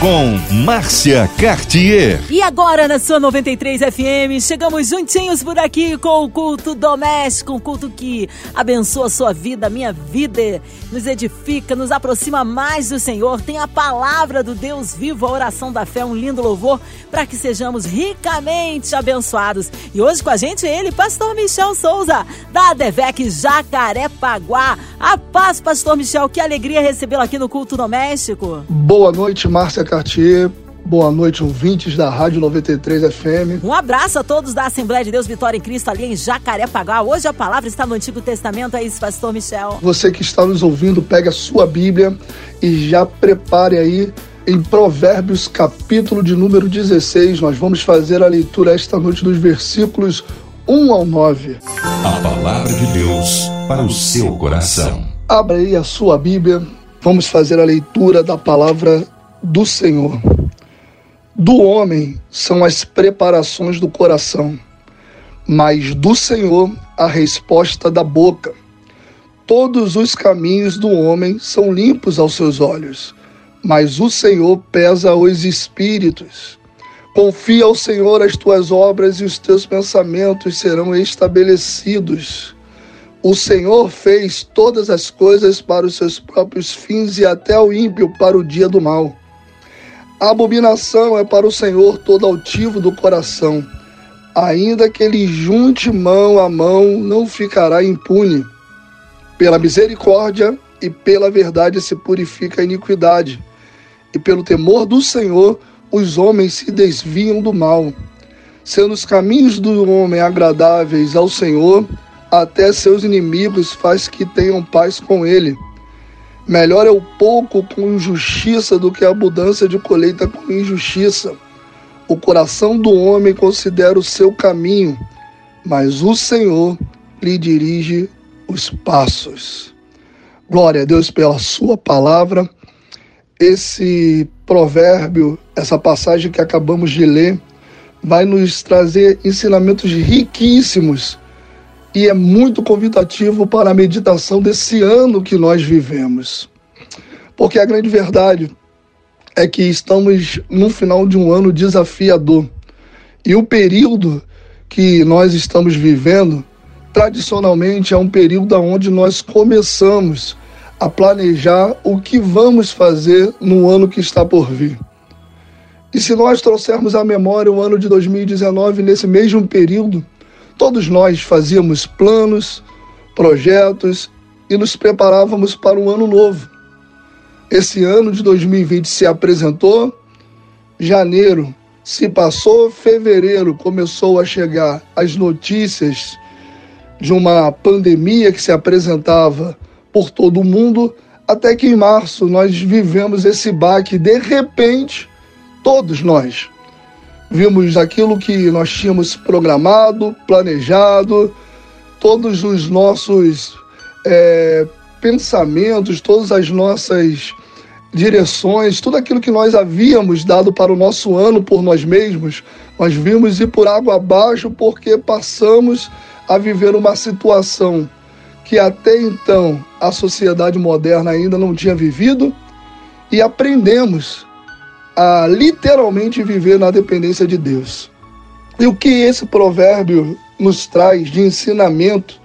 com Márcia Cartier. E agora na sua 93 FM, chegamos juntinhos por aqui com o culto doméstico, um culto que abençoa a sua vida, a minha vida, nos edifica, nos aproxima mais do Senhor. Tem a palavra do Deus vivo, a oração da fé, um lindo louvor para que sejamos ricamente abençoados. E hoje com a gente ele, pastor Michel Souza, da Devec Jacarepaguá. A paz, pastor Michel, que alegria recebê-lo aqui no culto doméstico. Boa noite, Márcia Cartier. Boa noite, ouvintes da Rádio 93 FM. Um abraço a todos da Assembleia de Deus Vitória em Cristo ali em Jacarepaguá. Hoje a palavra está no Antigo Testamento, é isso, pastor Michel. Você que está nos ouvindo, pegue a sua Bíblia e já prepare aí em Provérbios, capítulo de número 16. Nós vamos fazer a leitura esta noite dos versículos 1 ao 9. A palavra de Deus para o seu coração. Abra aí a sua Bíblia. Vamos fazer a leitura da palavra do Senhor. Do homem são as preparações do coração, mas do Senhor a resposta da boca. Todos os caminhos do homem são limpos aos seus olhos, mas o Senhor pesa os espíritos. Confia ao Senhor as tuas obras e os teus pensamentos serão estabelecidos. O Senhor fez todas as coisas para os seus próprios fins e até o ímpio para o dia do mal. A abominação é para o Senhor todo altivo do coração. Ainda que ele junte mão a mão, não ficará impune. Pela misericórdia e pela verdade se purifica a iniquidade. E pelo temor do Senhor, os homens se desviam do mal. Sendo os caminhos do homem agradáveis ao Senhor, até seus inimigos faz que tenham paz com ele. Melhor é o pouco com injustiça do que a abundância de colheita com injustiça. O coração do homem considera o seu caminho, mas o Senhor lhe dirige os passos. Glória a Deus pela sua palavra. Esse provérbio, essa passagem que acabamos de ler, vai nos trazer ensinamentos riquíssimos e é muito convidativo para a meditação desse ano que nós vivemos. Porque a grande verdade é que estamos no final de um ano desafiador. E o período que nós estamos vivendo, tradicionalmente, é um período onde nós começamos a planejar o que vamos fazer no ano que está por vir. E se nós trouxermos à memória o ano de 2019, nesse mesmo período, Todos nós fazíamos planos, projetos e nos preparávamos para um ano novo. Esse ano de 2020 se apresentou, janeiro se passou, fevereiro começou a chegar as notícias de uma pandemia que se apresentava por todo o mundo, até que em março nós vivemos esse baque de repente, todos nós vimos aquilo que nós tínhamos programado, planejado, todos os nossos é, pensamentos, todas as nossas direções, tudo aquilo que nós havíamos dado para o nosso ano por nós mesmos, nós vimos ir por água abaixo porque passamos a viver uma situação que até então a sociedade moderna ainda não tinha vivido e aprendemos a literalmente viver na dependência de Deus. E o que esse provérbio nos traz de ensinamento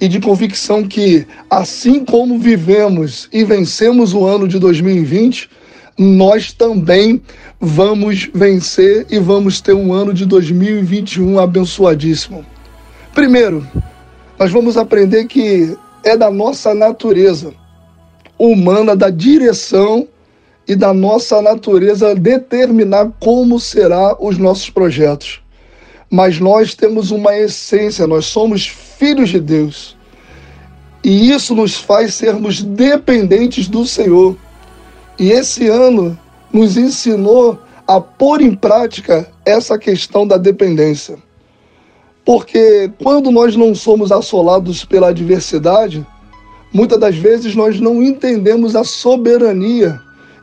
e de convicção que, assim como vivemos e vencemos o ano de 2020, nós também vamos vencer e vamos ter um ano de 2021 abençoadíssimo. Primeiro, nós vamos aprender que é da nossa natureza humana, da direção e da nossa natureza determinar como será os nossos projetos. Mas nós temos uma essência, nós somos filhos de Deus. E isso nos faz sermos dependentes do Senhor. E esse ano nos ensinou a pôr em prática essa questão da dependência. Porque quando nós não somos assolados pela adversidade, muitas das vezes nós não entendemos a soberania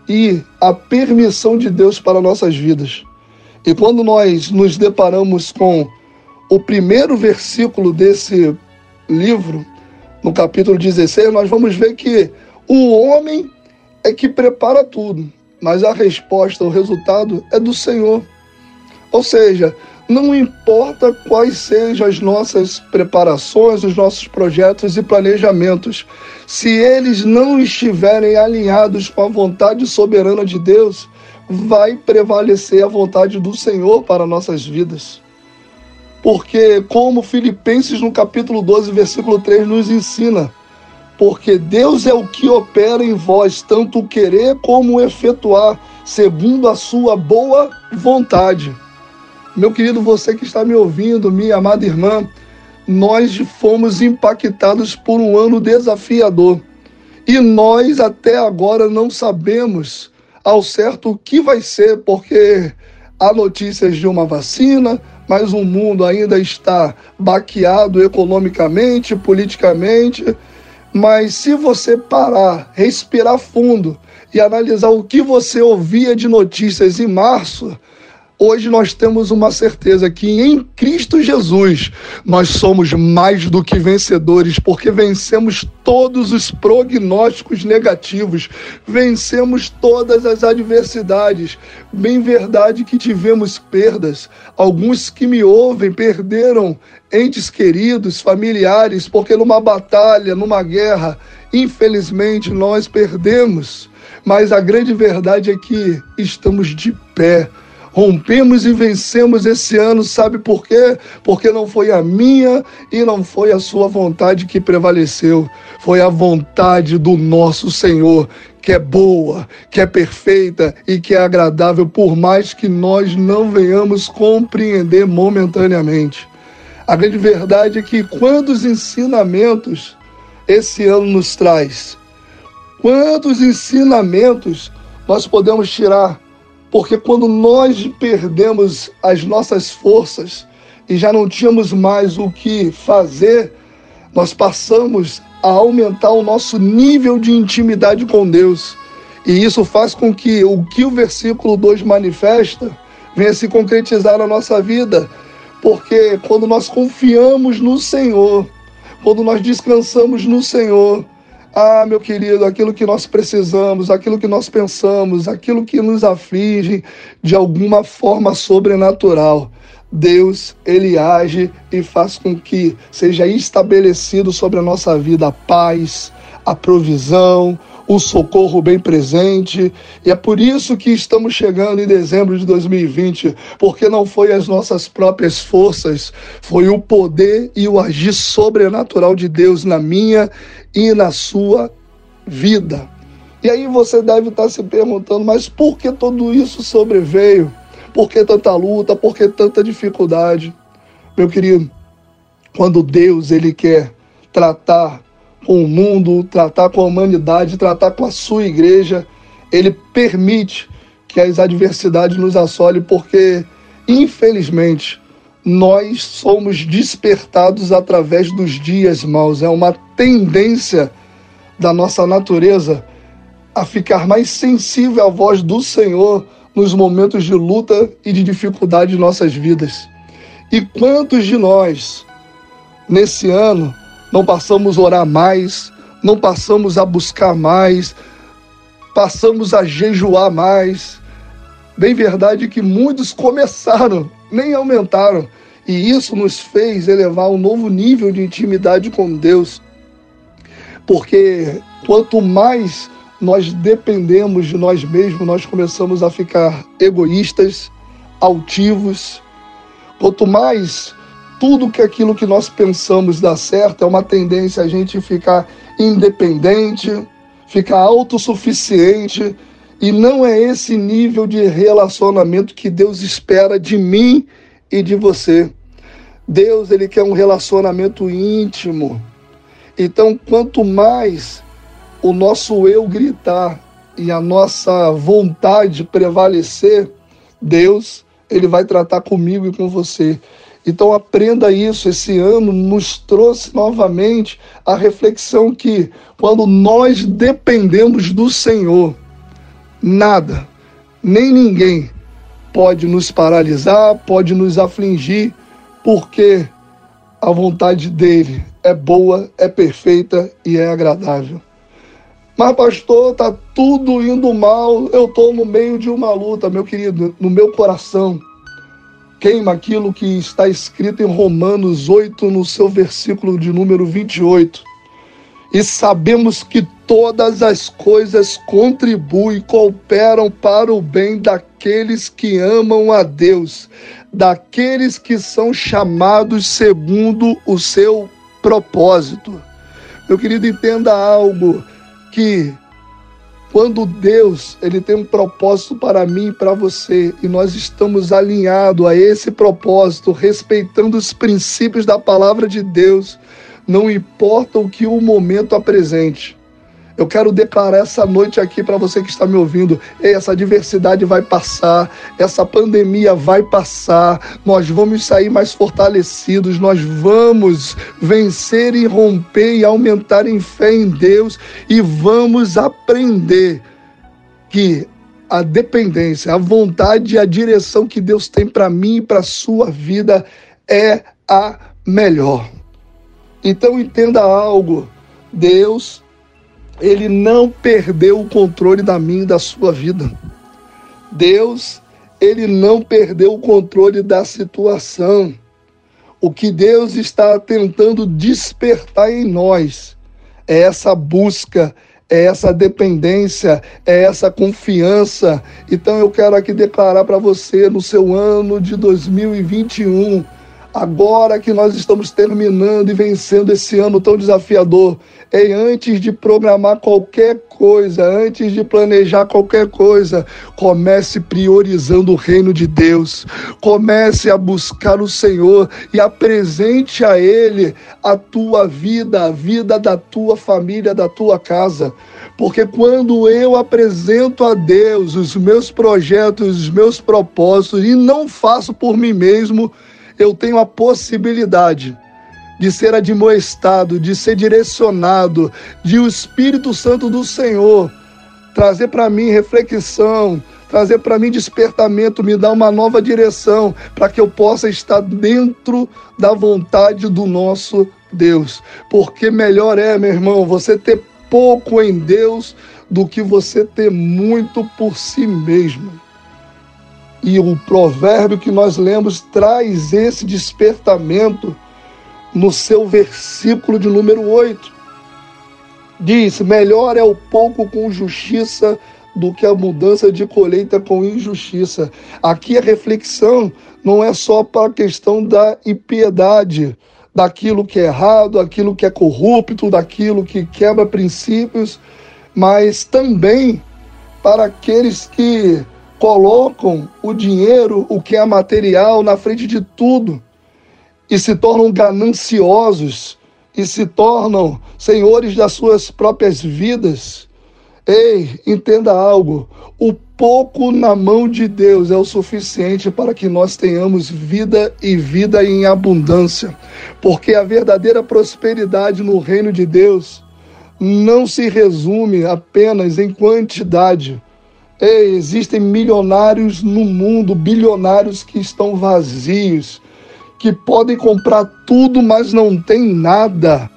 e a permissão de Deus para nossas vidas. E quando nós nos deparamos com o primeiro versículo desse livro, no capítulo 16, nós vamos ver que o homem é que prepara tudo, mas a resposta, o resultado é do Senhor. Ou seja, não importa quais sejam as nossas preparações, os nossos projetos e planejamentos, se eles não estiverem alinhados com a vontade soberana de Deus, vai prevalecer a vontade do Senhor para nossas vidas. Porque, como Filipenses no capítulo 12, versículo 3 nos ensina, porque Deus é o que opera em vós, tanto o querer como efetuar, segundo a sua boa vontade. Meu querido, você que está me ouvindo, minha amada irmã, nós fomos impactados por um ano desafiador. E nós até agora não sabemos ao certo o que vai ser, porque há notícias de uma vacina, mas o mundo ainda está baqueado economicamente, politicamente. Mas se você parar, respirar fundo e analisar o que você ouvia de notícias em março, Hoje nós temos uma certeza que em Cristo Jesus nós somos mais do que vencedores, porque vencemos todos os prognósticos negativos, vencemos todas as adversidades. Bem verdade que tivemos perdas. Alguns que me ouvem perderam entes queridos, familiares, porque numa batalha, numa guerra, infelizmente nós perdemos. Mas a grande verdade é que estamos de pé rompemos e vencemos esse ano, sabe por quê? Porque não foi a minha e não foi a sua vontade que prevaleceu, foi a vontade do nosso Senhor, que é boa, que é perfeita e que é agradável, por mais que nós não venhamos compreender momentaneamente. A grande verdade é que quantos ensinamentos esse ano nos traz, quantos ensinamentos nós podemos tirar porque quando nós perdemos as nossas forças e já não tínhamos mais o que fazer, nós passamos a aumentar o nosso nível de intimidade com Deus. E isso faz com que o que o versículo 2 manifesta venha se concretizar na nossa vida. Porque quando nós confiamos no Senhor, quando nós descansamos no Senhor, ah, meu querido, aquilo que nós precisamos, aquilo que nós pensamos, aquilo que nos aflige de alguma forma sobrenatural. Deus, ele age e faz com que seja estabelecido sobre a nossa vida a paz, a provisão, o socorro bem presente. E é por isso que estamos chegando em dezembro de 2020, porque não foi as nossas próprias forças, foi o poder e o agir sobrenatural de Deus na minha e na sua vida. E aí você deve estar se perguntando, mas por que tudo isso sobreveio? Por que tanta luta? Por que tanta dificuldade? Meu querido, quando Deus ele quer tratar com o mundo, tratar com a humanidade, tratar com a sua igreja. Ele permite que as adversidades nos assolem, porque, infelizmente, nós somos despertados através dos dias maus. É uma tendência da nossa natureza a ficar mais sensível à voz do Senhor nos momentos de luta e de dificuldade de nossas vidas. E quantos de nós, nesse ano, não passamos a orar mais, não passamos a buscar mais, passamos a jejuar mais. Bem verdade que muitos começaram, nem aumentaram, e isso nos fez elevar um novo nível de intimidade com Deus. Porque quanto mais nós dependemos de nós mesmos, nós começamos a ficar egoístas, altivos. Quanto mais tudo que aquilo que nós pensamos dá certo, é uma tendência a gente ficar independente, ficar autossuficiente, e não é esse nível de relacionamento que Deus espera de mim e de você. Deus, ele quer um relacionamento íntimo. Então, quanto mais o nosso eu gritar e a nossa vontade prevalecer, Deus, ele vai tratar comigo e com você. Então aprenda isso. Esse ano nos trouxe novamente a reflexão que quando nós dependemos do Senhor, nada, nem ninguém pode nos paralisar, pode nos afligir, porque a vontade dele é boa, é perfeita e é agradável. Mas, pastor, tá tudo indo mal, eu estou no meio de uma luta, meu querido, no meu coração. Queima aquilo que está escrito em Romanos 8, no seu versículo de número 28. E sabemos que todas as coisas contribuem, cooperam para o bem daqueles que amam a Deus, daqueles que são chamados segundo o seu propósito. Meu querido, entenda algo que quando Deus ele tem um propósito para mim e para você e nós estamos alinhados a esse propósito, respeitando os princípios da palavra de Deus, não importa o que o momento apresente. Eu quero declarar essa noite aqui para você que está me ouvindo: essa diversidade vai passar, essa pandemia vai passar, nós vamos sair mais fortalecidos, nós vamos vencer e romper e aumentar em fé em Deus e vamos aprender que a dependência, a vontade e a direção que Deus tem para mim e para sua vida é a melhor. Então entenda algo: Deus ele não perdeu o controle da minha e da sua vida. Deus, ele não perdeu o controle da situação. O que Deus está tentando despertar em nós é essa busca, é essa dependência, é essa confiança. Então eu quero aqui declarar para você no seu ano de 2021 agora que nós estamos terminando e vencendo esse ano tão desafiador, é antes de programar qualquer coisa, antes de planejar qualquer coisa, comece priorizando o reino de Deus. Comece a buscar o Senhor e apresente a Ele a tua vida, a vida da tua família, da tua casa. Porque quando eu apresento a Deus os meus projetos, os meus propósitos e não faço por mim mesmo, eu tenho a possibilidade de ser admoestado, de ser direcionado, de o Espírito Santo do Senhor trazer para mim reflexão, trazer para mim despertamento, me dar uma nova direção para que eu possa estar dentro da vontade do nosso Deus. Porque melhor é, meu irmão, você ter pouco em Deus do que você ter muito por si mesmo. E o provérbio que nós lemos traz esse despertamento no seu versículo de número 8. Diz: Melhor é o pouco com justiça do que a mudança de colheita com injustiça. Aqui a reflexão não é só para a questão da impiedade, daquilo que é errado, daquilo que é corrupto, daquilo que quebra princípios, mas também para aqueles que colocam o dinheiro, o que é material, na frente de tudo e se tornam gananciosos e se tornam senhores das suas próprias vidas. Ei, entenda algo: o pouco na mão de Deus é o suficiente para que nós tenhamos vida e vida em abundância, porque a verdadeira prosperidade no reino de Deus não se resume apenas em quantidade, existem milionários no mundo, bilionários que estão vazios, que podem comprar tudo, mas não tem nada.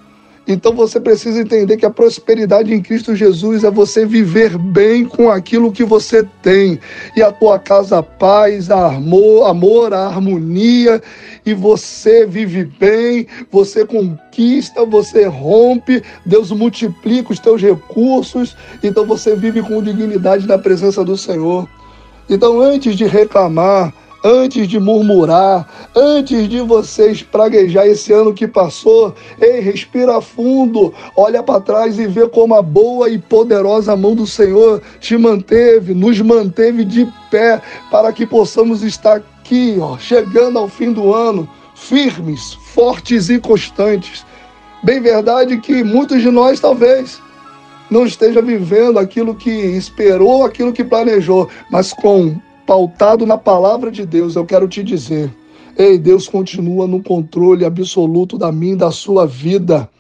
Então você precisa entender que a prosperidade em Cristo Jesus é você viver bem com aquilo que você tem. E a tua casa a paz, a amor, amor, a harmonia, e você vive bem, você conquista, você rompe, Deus multiplica os teus recursos, então você vive com dignidade na presença do Senhor. Então, antes de reclamar, antes de murmurar, antes de você espraguejar esse ano que passou, ei, respira fundo, olha para trás e vê como a boa e poderosa mão do Senhor te manteve, nos manteve de pé, para que possamos estar aqui, ó, chegando ao fim do ano, firmes, fortes e constantes. Bem verdade que muitos de nós talvez não esteja vivendo aquilo que esperou, aquilo que planejou, mas com pautado na palavra de Deus, eu quero te dizer: ei, Deus continua no controle absoluto da minha da sua vida.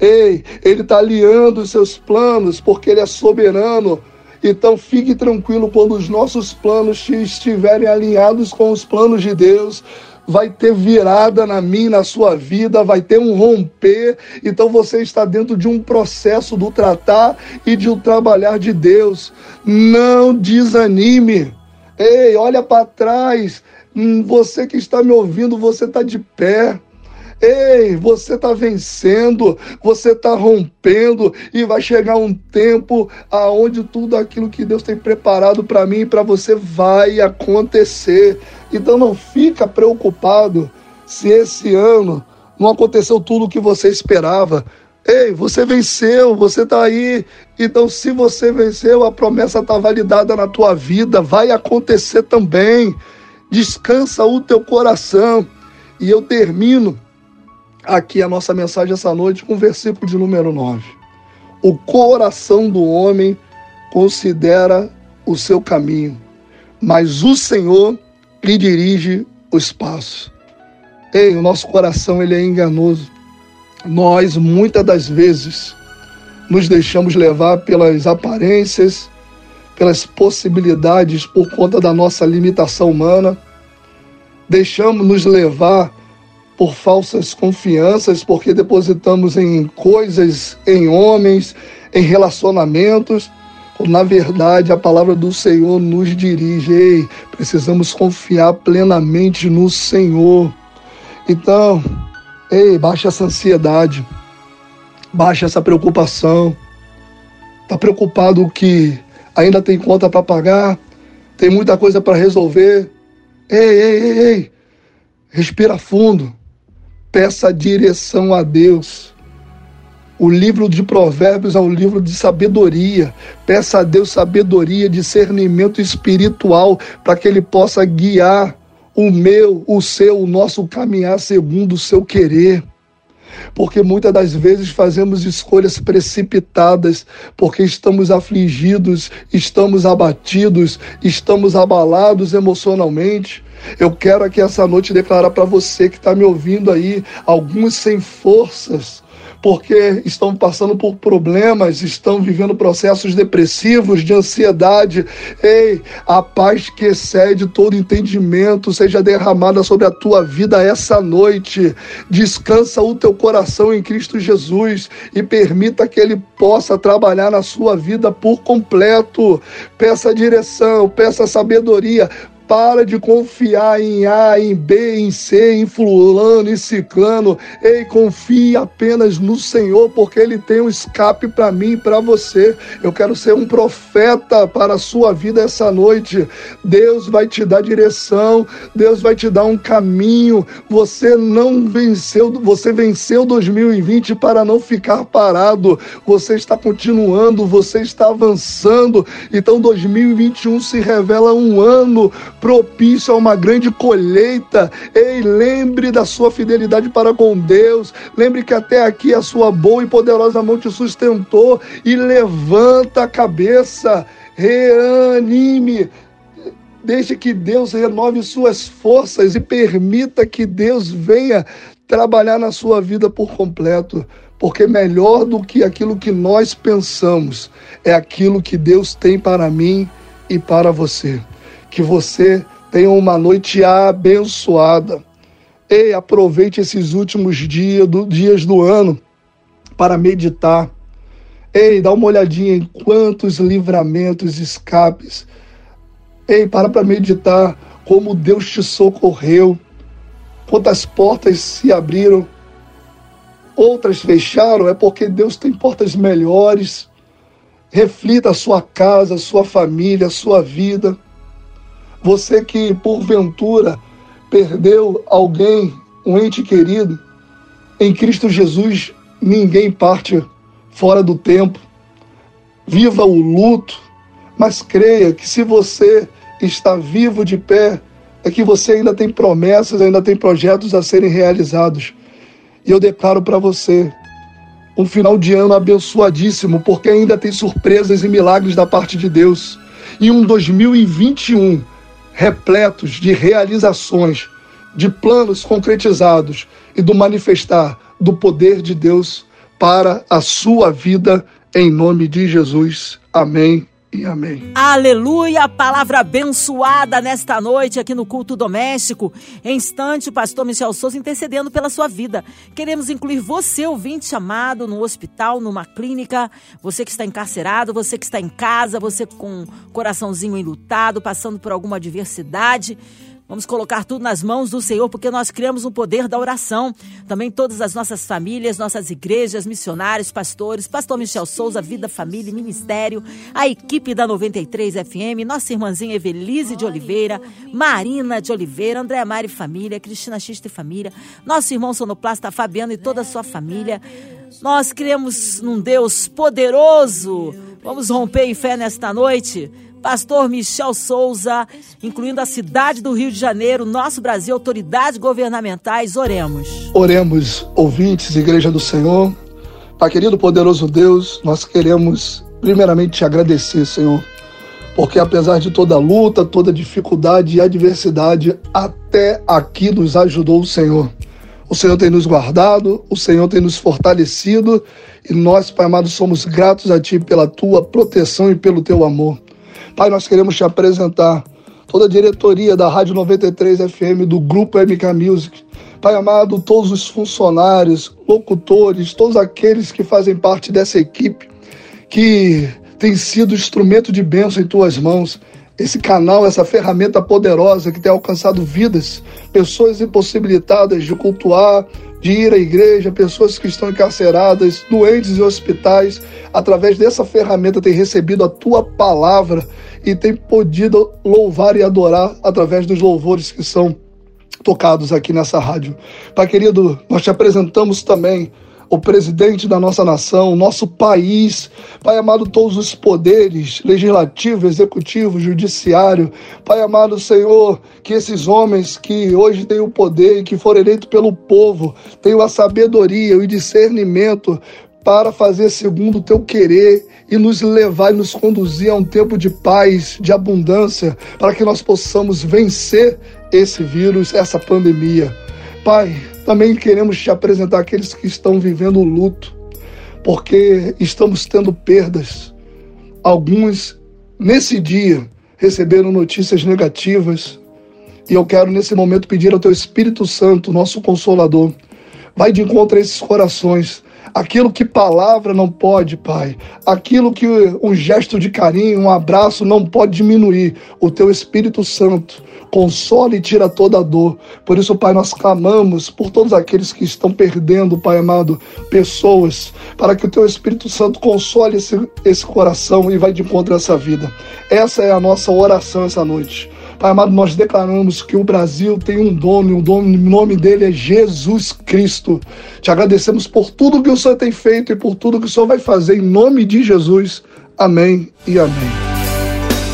Ei, Ele está alinhando os seus planos, porque Ele é soberano. Então fique tranquilo quando os nossos planos estiverem alinhados com os planos de Deus. vai ter virada na minha, na sua vida, vai ter um romper. Então você está dentro de um processo do tratar e de um trabalhar de Deus. Não desanime. Ei, olha para trás. Hum, você que está me ouvindo, você está de pé. Ei, você está vencendo, você está rompendo e vai chegar um tempo aonde tudo aquilo que Deus tem preparado para mim e para você vai acontecer. Então não fica preocupado se esse ano não aconteceu tudo o que você esperava. Ei, você venceu, você está aí. Então, se você venceu, a promessa está validada na tua vida, vai acontecer também. Descansa o teu coração. E eu termino aqui a nossa mensagem essa noite com o versículo de número 9. O coração do homem considera o seu caminho, mas o Senhor lhe dirige os passos. Ei, o nosso coração ele é enganoso. Nós muitas das vezes nos deixamos levar pelas aparências, pelas possibilidades por conta da nossa limitação humana. Deixamos nos levar por falsas confianças, porque depositamos em coisas, em homens, em relacionamentos. Na verdade, a palavra do Senhor nos dirige. Ei, precisamos confiar plenamente no Senhor. Então, ei, baixa essa ansiedade, baixa essa preocupação. Está preocupado que ainda tem conta para pagar, tem muita coisa para resolver. Ei, ei, ei, ei, respira fundo peça direção a Deus. O livro de Provérbios é um livro de sabedoria. Peça a Deus sabedoria, discernimento espiritual, para que Ele possa guiar o meu, o seu, o nosso caminhar segundo o seu querer. Porque muitas das vezes fazemos escolhas precipitadas, porque estamos afligidos, estamos abatidos, estamos abalados emocionalmente. Eu quero aqui essa noite declarar para você que está me ouvindo aí, alguns sem forças, porque estão passando por problemas, estão vivendo processos depressivos, de ansiedade. Ei, a paz que excede todo entendimento seja derramada sobre a tua vida essa noite. Descansa o teu coração em Cristo Jesus e permita que Ele possa trabalhar na sua vida por completo. Peça direção, peça sabedoria, para de confiar em A, em B, em C, em fulano, em ciclano. Ei, confie apenas no Senhor, porque Ele tem um escape para mim e para você. Eu quero ser um profeta para a sua vida essa noite. Deus vai te dar direção, Deus vai te dar um caminho. Você não venceu, você venceu 2020 para não ficar parado. Você está continuando, você está avançando. Então 2021 se revela um ano propício a uma grande colheita. Ei, lembre da sua fidelidade para com Deus. Lembre que até aqui a sua boa e poderosa mão te sustentou e levanta a cabeça. Reanime. Deixe que Deus renove suas forças e permita que Deus venha trabalhar na sua vida por completo, porque melhor do que aquilo que nós pensamos é aquilo que Deus tem para mim e para você. Que você tenha uma noite abençoada. Ei, aproveite esses últimos dias do, dias do ano para meditar. Ei, dá uma olhadinha em quantos livramentos, escapes. Ei, para para meditar como Deus te socorreu, quantas portas se abriram, outras fecharam, é porque Deus tem portas melhores. Reflita a sua casa, a sua família, a sua vida. Você que porventura perdeu alguém, um ente querido, em Cristo Jesus ninguém parte fora do tempo. Viva o luto, mas creia que se você está vivo de pé, é que você ainda tem promessas, ainda tem projetos a serem realizados. E eu declaro para você um final de ano abençoadíssimo, porque ainda tem surpresas e milagres da parte de Deus. E um 2021 repletos de realizações, de planos concretizados e do manifestar do poder de Deus para a sua vida, em nome de Jesus. Amém e amém. Aleluia, palavra abençoada nesta noite aqui no culto doméstico. Em instante, o pastor Michel Souza intercedendo pela sua vida. Queremos incluir você, ouvinte chamado, no hospital, numa clínica, você que está encarcerado, você que está em casa, você com coraçãozinho enlutado, passando por alguma adversidade. Vamos colocar tudo nas mãos do Senhor, porque nós criamos um poder da oração. Também todas as nossas famílias, nossas igrejas, missionários, pastores, Pastor Michel Souza, Vida, Família e Ministério, a equipe da 93 FM, nossa irmãzinha Evelise de Oliveira, Marina de Oliveira, André Mari Família, Cristina Xista e Família, nosso irmão sonoplasta Fabiano e toda a sua família. Nós cremos num Deus poderoso. Vamos romper em fé nesta noite pastor Michel Souza, incluindo a cidade do Rio de Janeiro, nosso Brasil, autoridades governamentais, oremos. Oremos, ouvintes, Igreja do Senhor. Pai querido, poderoso Deus, nós queremos primeiramente te agradecer, Senhor, porque apesar de toda luta, toda dificuldade e adversidade, até aqui nos ajudou o Senhor. O Senhor tem nos guardado, o Senhor tem nos fortalecido e nós, Pai amado, somos gratos a Ti pela Tua proteção e pelo Teu amor. Pai, nós queremos te apresentar toda a diretoria da Rádio 93 FM, do Grupo MK Music. Pai amado, todos os funcionários, locutores, todos aqueles que fazem parte dessa equipe, que tem sido instrumento de bênção em tuas mãos. Esse canal, essa ferramenta poderosa que tem alcançado vidas, pessoas impossibilitadas de cultuar, de ir à igreja, pessoas que estão encarceradas, doentes em hospitais, através dessa ferramenta tem recebido a tua palavra e tem podido louvar e adorar através dos louvores que são tocados aqui nessa rádio. Pai querido, nós te apresentamos também o presidente da nossa nação, nosso país, Pai amado, todos os poderes, legislativo, executivo, judiciário, Pai amado, Senhor, que esses homens que hoje têm o poder e que foram eleitos pelo povo, tenham a sabedoria e discernimento para fazer segundo o teu querer e nos levar e nos conduzir a um tempo de paz, de abundância, para que nós possamos vencer esse vírus, essa pandemia. Pai, também queremos te apresentar aqueles que estão vivendo o luto, porque estamos tendo perdas. Alguns, nesse dia, receberam notícias negativas, e eu quero nesse momento pedir ao teu Espírito Santo, nosso consolador, vai de encontro a esses corações aquilo que palavra não pode, Pai, aquilo que um gesto de carinho, um abraço não pode diminuir, o teu Espírito Santo consola e tira toda a dor. Por isso, Pai, nós clamamos por todos aqueles que estão perdendo, Pai amado, pessoas, para que o teu Espírito Santo console esse, esse coração e vai de encontro a essa vida. Essa é a nossa oração essa noite. Amado, nós declaramos que o Brasil tem um dono, e o nome dele é Jesus Cristo. Te agradecemos por tudo que o Senhor tem feito e por tudo que o Senhor vai fazer em nome de Jesus. Amém e amém.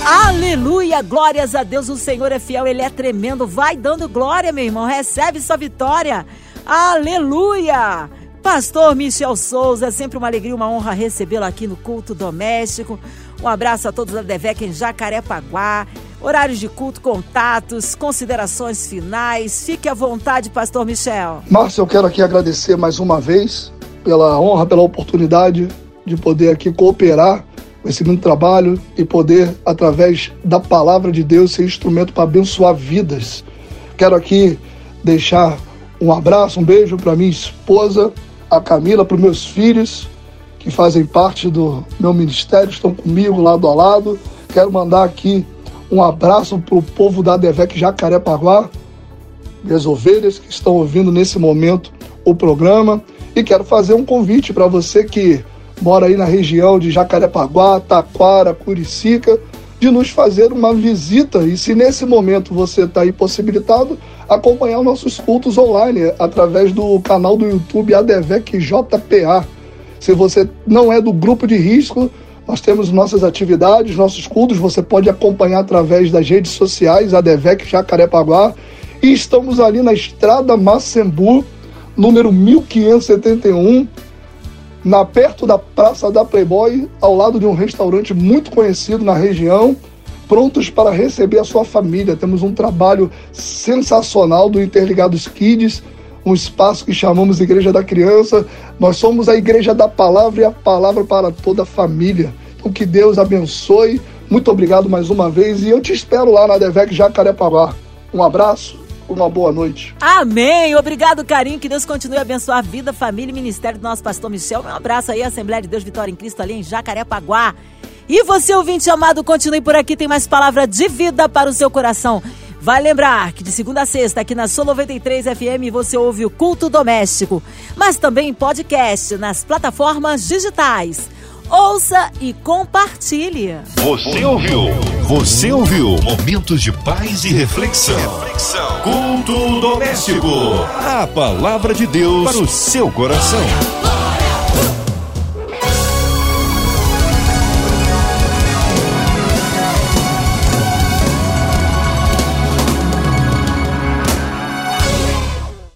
Aleluia, glórias a Deus, o Senhor é fiel, Ele é tremendo. Vai dando glória, meu irmão, recebe sua vitória. Aleluia! Pastor Michel Souza, é sempre uma alegria, uma honra recebê-lo aqui no culto doméstico. Um abraço a todos da Devec em Jacarepaguá. Horários de culto, contatos, considerações finais. Fique à vontade, Pastor Michel. Márcio, eu quero aqui agradecer mais uma vez pela honra, pela oportunidade de poder aqui cooperar com esse lindo trabalho e poder, através da palavra de Deus, ser instrumento para abençoar vidas. Quero aqui deixar um abraço, um beijo para minha esposa, a Camila, para os meus filhos, que fazem parte do meu ministério, estão comigo lado a lado. Quero mandar aqui um abraço para o povo da Devec Jacarepaguá, minhas ovelhas que estão ouvindo nesse momento o programa. E quero fazer um convite para você que mora aí na região de Jacarepaguá, Taquara, Curicica, de nos fazer uma visita. E se nesse momento você está aí possibilitado, acompanhar nossos cultos online através do canal do YouTube ADVEC JPA. Se você não é do grupo de risco, nós temos nossas atividades, nossos cultos, você pode acompanhar através das redes sociais, ADVEC Jacarepaguá. E estamos ali na Estrada Massembu, número 1571, na perto da Praça da Playboy, ao lado de um restaurante muito conhecido na região, prontos para receber a sua família. Temos um trabalho sensacional do Interligados Kids, um espaço que chamamos Igreja da Criança. Nós somos a Igreja da Palavra e a Palavra para toda a família. Então que Deus abençoe. Muito obrigado mais uma vez e eu te espero lá na Devec Jacarepaguá. Um abraço, uma boa noite. Amém. Obrigado, carinho. Que Deus continue a abençoar a vida, família e ministério do nosso pastor Michel. Um abraço aí, Assembleia de Deus Vitória em Cristo, ali em Jacarepaguá. E você, ouvinte amado, continue por aqui, tem mais palavra de vida para o seu coração. Vai lembrar que de segunda a sexta, aqui na Sua 93 FM, você ouve o Culto Doméstico, mas também podcast nas plataformas digitais. Ouça e compartilhe. Você ouviu? Você ouviu? Momentos de paz e reflexão. reflexão. Culto doméstico. A palavra de Deus para o seu coração.